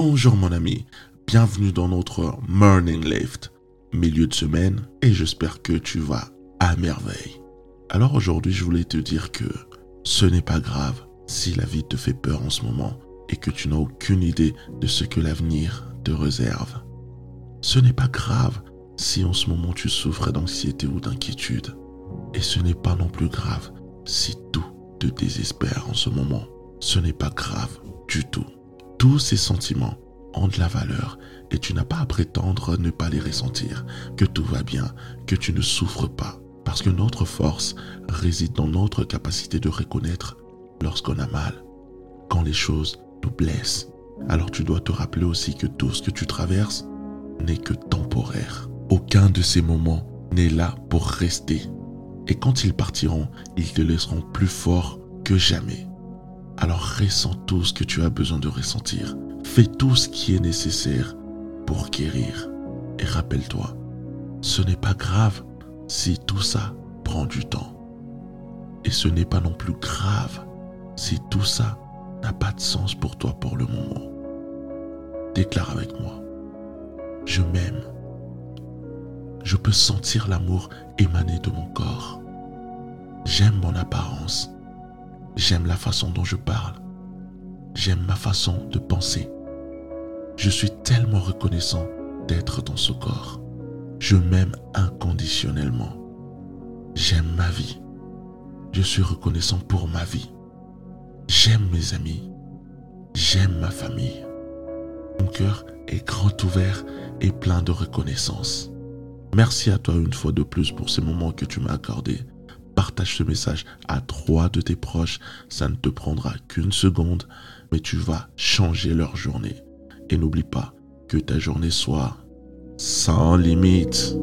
Bonjour mon ami, bienvenue dans notre Morning Lift, milieu de semaine, et j'espère que tu vas à merveille. Alors aujourd'hui je voulais te dire que ce n'est pas grave si la vie te fait peur en ce moment et que tu n'as aucune idée de ce que l'avenir te réserve. Ce n'est pas grave si en ce moment tu souffres d'anxiété ou d'inquiétude. Et ce n'est pas non plus grave si tout te désespère en ce moment. Ce n'est pas grave du tout. Tous ces sentiments ont de la valeur et tu n'as pas à prétendre ne pas les ressentir, que tout va bien, que tu ne souffres pas. Parce que notre force réside dans notre capacité de reconnaître lorsqu'on a mal, quand les choses nous blessent. Alors tu dois te rappeler aussi que tout ce que tu traverses n'est que temporaire. Aucun de ces moments n'est là pour rester. Et quand ils partiront, ils te laisseront plus fort que jamais. Alors ressens tout ce que tu as besoin de ressentir. Fais tout ce qui est nécessaire pour guérir. Et rappelle-toi, ce n'est pas grave si tout ça prend du temps. Et ce n'est pas non plus grave si tout ça n'a pas de sens pour toi pour le moment. Déclare avec moi, je m'aime. Je peux sentir l'amour émaner de mon corps. J'aime mon apparence. J'aime la façon dont je parle. J'aime ma façon de penser. Je suis tellement reconnaissant d'être dans ce corps. Je m'aime inconditionnellement. J'aime ma vie. Je suis reconnaissant pour ma vie. J'aime mes amis. J'aime ma famille. Mon cœur est grand ouvert et plein de reconnaissance. Merci à toi une fois de plus pour ces moments que tu m'as accordés. Partage ce message à trois de tes proches. Ça ne te prendra qu'une seconde, mais tu vas changer leur journée. Et n'oublie pas que ta journée soit sans limite.